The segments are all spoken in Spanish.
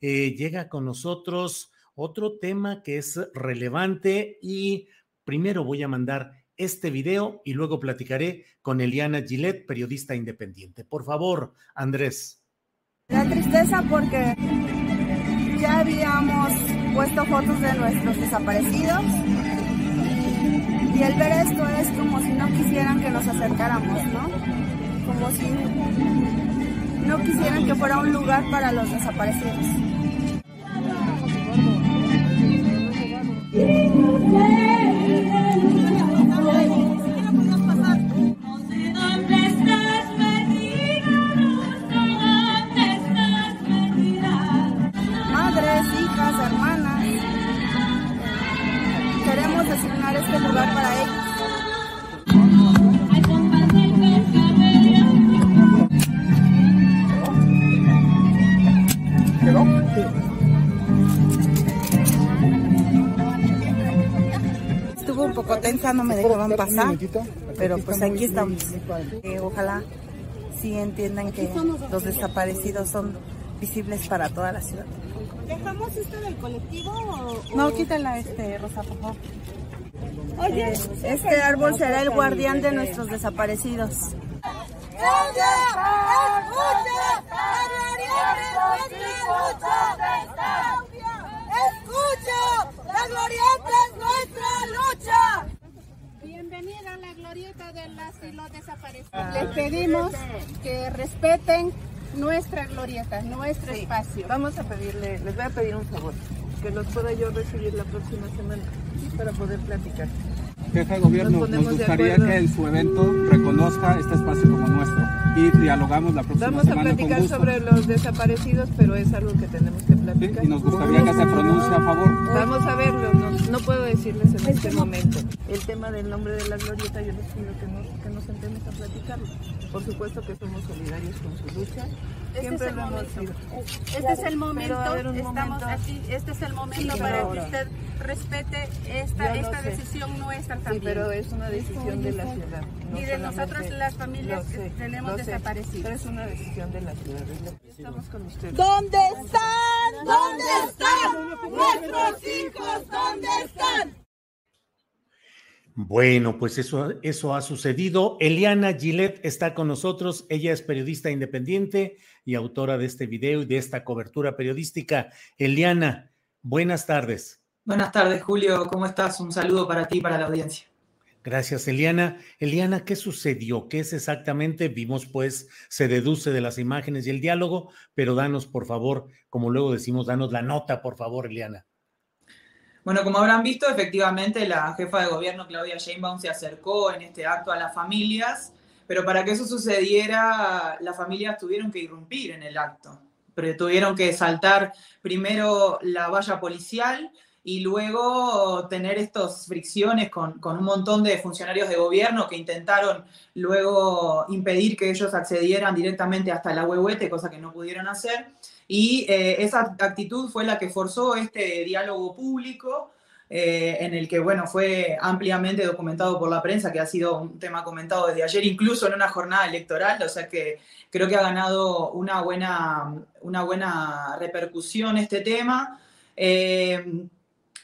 eh, llega con nosotros otro tema que es relevante y primero voy a mandar este video y luego platicaré con Eliana Gillette, periodista independiente. Por favor, Andrés. La tristeza porque ya habíamos puesto fotos de nuestros desaparecidos y el ver esto es como si no quisieran que nos acercáramos, ¿no? Como si no quisieran que fuera un lugar para los desaparecidos. Un poco tensa, no me dejaban pasar, pero pues aquí estamos. Eh, ojalá sí entiendan que los desaparecidos son visibles para toda la ciudad. ¿Dejamos esto del colectivo o...? No, quítala, este, Rosa, por favor. Oye, este árbol será el guardián de nuestros desaparecidos. ¡Escucha! ¡La glorieta es nuestra lucha! Bienvenida a la glorieta de las y los desaparecidos. Les pedimos que respeten nuestra glorieta, nuestro espacio. Vamos a pedirle, les voy a pedir un favor, que los pueda yo recibir la próxima semana para poder platicar. Jefe de gobierno, nos, de gustaría que en su evento reconozca este espacio como nuestro y dialogamos la próxima Vamos a semana con platicar gusto. sobre los desaparecidos, pero es algo que tenemos que Sí, platicar. y nos gustaría que se pronuncie a favor. Vamos a verlo, no, no puedo decirles en este momento. El tema del nombre de la glorieta, yo les pido que nos, que nos sentemos a platicarlo. Por supuesto que somos solidarios con su lucha. Este Siempre es el lo hemos momento. sido. Este es el momento, estamos momento. aquí, este es el momento Sí, para que usted respete esta, esta decisión nuestra Sí, también. pero es una decisión de la ciudad. no Y de nosotros las familias sé, tenemos desaparecidos. Pero es una decisión de la ciudad. Estamos con ustedes. ¿Dónde están? ¿Dónde están? Nuestros hijos, ¿dónde están? Bueno, pues eso, eso ha sucedido. Eliana Gillette está con nosotros. Ella es periodista independiente y autora de este video y de esta cobertura periodística. Eliana, buenas tardes. Buenas tardes, Julio. ¿Cómo estás? Un saludo para ti y para la audiencia. Gracias, Eliana. Eliana, ¿qué sucedió? ¿Qué es exactamente? Vimos, pues, se deduce de las imágenes y el diálogo, pero danos, por favor, como luego decimos, danos la nota, por favor, Eliana. Bueno, como habrán visto, efectivamente la jefa de gobierno, Claudia Sheinbaum, se acercó en este acto a las familias, pero para que eso sucediera, las familias tuvieron que irrumpir en el acto. Pero tuvieron que saltar primero la valla policial y luego tener estas fricciones con, un montón de funcionarios de gobierno que intentaron luego impedir que ellos accedieran directamente hasta la huehuete, cosa que no pudieron hacer. Y eh, esa actitud fue la que forzó este diálogo público eh, en el que, bueno, fue ampliamente documentado por la prensa, que ha sido un tema comentado desde ayer, incluso en una jornada electoral, o sea que creo que ha ganado una buena, una buena repercusión este tema. Eh,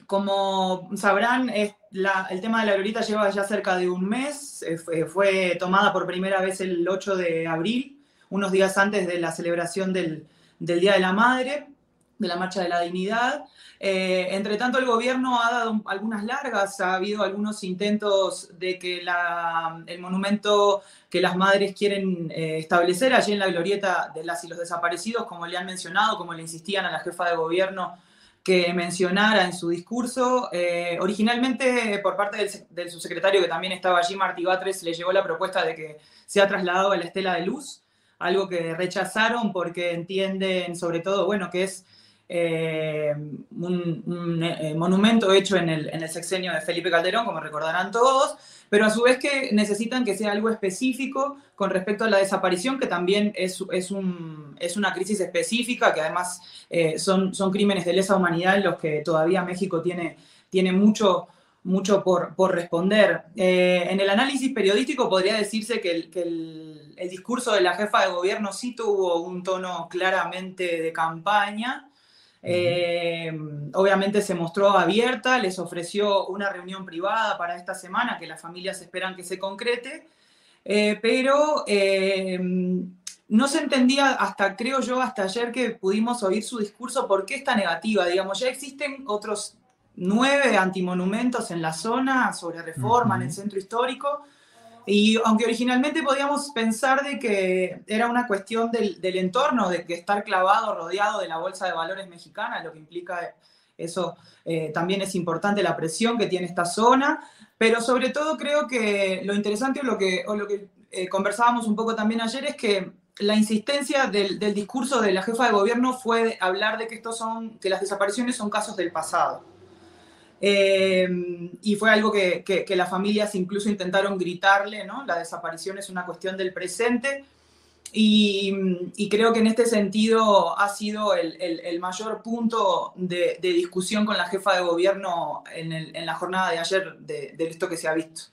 como sabrán, el tema de la glorieta lleva ya cerca de un mes, eh, fue, tomada por primera vez el 8 de abril, unos días antes de la celebración del, del Día de la Madre, de la Marcha de la Dignidad. Eh, entre tanto, el gobierno ha dado algunas largas, ha habido algunos intentos de que el monumento que las madres quieren eh, establecer allí en la glorieta de las y los desaparecidos, como le han mencionado, como le insistían a la jefa de gobierno que mencionara en su discurso. Eh, originalmente, por parte del, subsecretario que también estaba allí, Martí Batres, le llegó la propuesta de que sea trasladado a la Estela de Luz, algo que rechazaron porque entienden, sobre todo, bueno, que es eh, un, eh, monumento hecho en el, en el, sexenio de Felipe Calderón, como recordarán todos, pero a su vez que necesitan que sea algo específico con respecto a la desaparición, que también es, es, un, es una crisis específica, que además eh, son, son crímenes de lesa humanidad en los que todavía México tiene, tiene mucho, mucho por, por responder. en el análisis periodístico podría decirse que, el, que el, el discurso de la jefa de gobierno sí tuvo un tono claramente de campaña, eh, obviamente se mostró abierta, les ofreció una reunión privada para esta semana que las familias esperan que se concrete, eh, pero eh, no se entendía hasta, creo yo, hasta ayer que pudimos oír su discurso, por qué esta negativa. Digamos, ya existen otros nueve antimonumentos en la zona sobre reforma en el centro histórico. Y aunque originalmente podíamos pensar de que era una cuestión del, entorno, de que estar clavado, rodeado de la bolsa de valores mexicana, lo que implica eso eh, también es importante, la presión que tiene esta zona, pero sobre todo creo que lo interesante o lo que, o lo que eh, conversábamos un poco también ayer es que la insistencia del, del, discurso de la jefa de gobierno fue hablar de que, estos son, que las desapariciones son casos del pasado eh, y fue algo que, que, las familias incluso intentaron gritarle, ¿no? La desaparición es una cuestión del presente. Y, creo que en este sentido ha sido el, el, mayor punto de, discusión con la jefa de gobierno en, en la jornada de ayer de, de, esto que se ha visto.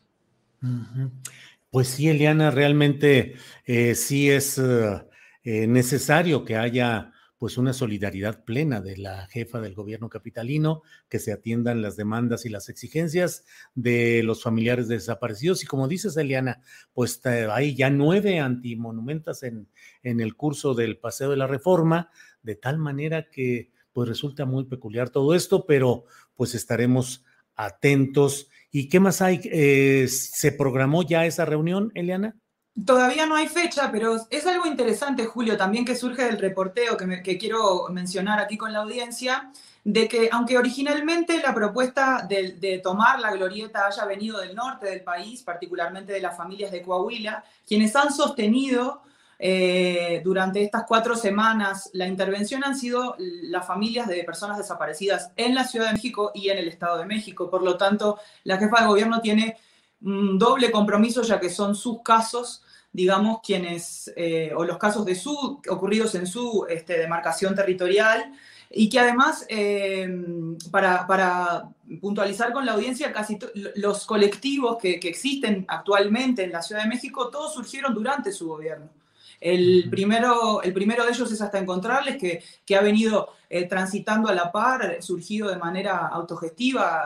Pues sí, Eliana, realmente eh, sí es eh, necesario que haya pues una solidaridad plena de la jefa del gobierno capitalino, que se atiendan las demandas y las exigencias de los familiares desaparecidos. Y como dices, Eliana, pues hay ya nueve antimonumentos en, en el curso del Paseo de la Reforma, de tal manera que pues resulta muy peculiar todo esto, pero pues estaremos atentos. ¿Y qué más hay? Eh, ¿Se programó ya esa reunión, Eliana? Todavía no hay fecha, pero es algo interesante, Julio, también que surge del reporteo que, quiero mencionar aquí con la audiencia, de que aunque originalmente la propuesta de, tomar la glorieta haya venido del norte del país, particularmente de las familias de Coahuila, quienes han sostenido eh, durante estas cuatro semanas la intervención han sido las familias de personas desaparecidas en la Ciudad de México y en el Estado de México. Por lo tanto, la jefa de gobierno tiene doble compromiso, ya que son sus casos digamos, quienes, eh, o los casos de su, ocurridos en su este, demarcación territorial, y que además, eh, para, para, puntualizar con la audiencia, casi los colectivos que, que, existen actualmente en la Ciudad de México, todos surgieron durante su gobierno. El primero, el primero de ellos es hasta encontrarles, que, que ha venido eh, transitando a la par, surgido de manera autogestiva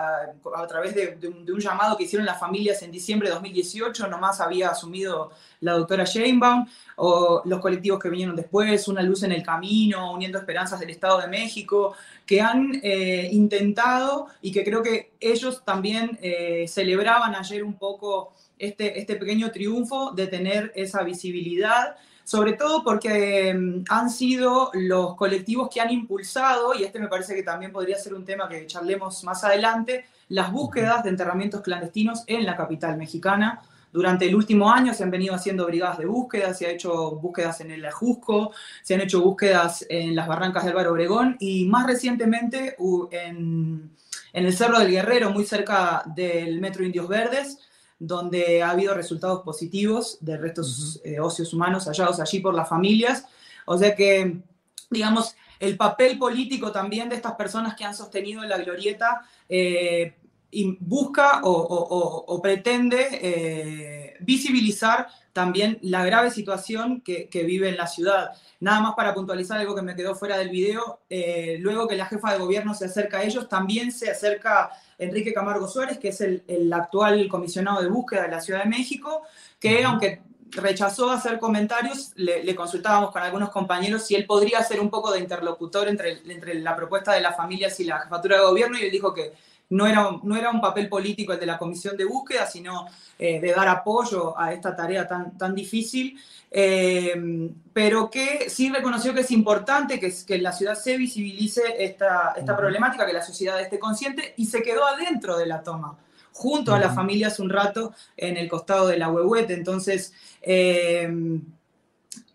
a, través de, un, llamado que hicieron las familias en diciembre de 2018, nomás había asumido la doctora Sheinbaum, o los colectivos que vinieron después, Una Luz en el Camino, Uniendo Esperanzas del Estado de México, que han eh, intentado y que creo que ellos también eh, celebraban ayer un poco este, este pequeño triunfo de tener esa visibilidad sobre todo porque mm, han sido los colectivos que han impulsado, y este me parece que también podría ser un tema que charlemos más adelante, las búsquedas de enterramientos clandestinos en la capital mexicana. Durante el último año se han venido haciendo brigadas de búsqueda, se han hecho búsquedas en el Ajusco, se han hecho búsquedas en las barrancas del Álvaro Obregón y más recientemente en, en el Cerro del Guerrero, muy cerca del Metro Indios Verdes, donde ha habido resultados positivos de restos uh óseos humanos hallados allí por las familias. O sea que, digamos, el papel político también de estas personas que han sostenido la glorieta eh, y busca o, pretende eh, visibilizar también la grave situación que, vive en la ciudad. Nada más para puntualizar algo que me quedó fuera del video, eh, luego que la jefa de gobierno se acerca a ellos, también se acerca Enrique Camargo Suárez, que es el, actual comisionado de búsqueda de la Ciudad de México, que aunque rechazó hacer comentarios, le, consultábamos con algunos compañeros si él podría ser un poco de interlocutor entre, entre la propuesta de las familias y la jefatura de gobierno, y él dijo que no era, no era un papel político el de la comisión de búsqueda, sino eh, de dar apoyo a esta tarea tan, tan difícil, eh, pero que sí reconoció que es importante que, que en la ciudad se visibilice esta, esta problemática, que la sociedad esté consciente y se quedó adentro de la toma junto a las familias un rato en el costado de la huehuete. Entonces, eh,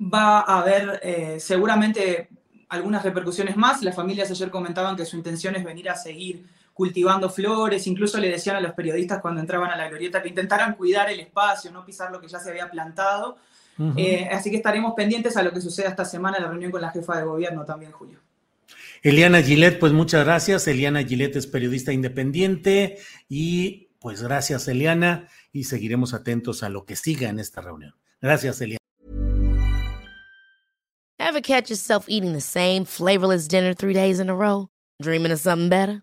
va a haber seguramente algunas repercusiones más. Las familias ayer comentaban que su intención es venir a seguir cultivando flores, incluso le decían a los periodistas cuando entraban a la glorieta que intentaran cuidar el espacio, no pisar lo que ya se había plantado. Eh, así que estaremos pendientes a lo que suceda esta semana en la reunión con la jefa de gobierno también, Julio. Eliana Gillette, pues muchas gracias. Eliana Gillette es periodista independiente y pues gracias Eliana y seguiremos atentos a lo que siga en esta reunión. Gracias Eliana. Ever catch yourself eating the same flavorless dinner three days in a row? Dreaming of something better?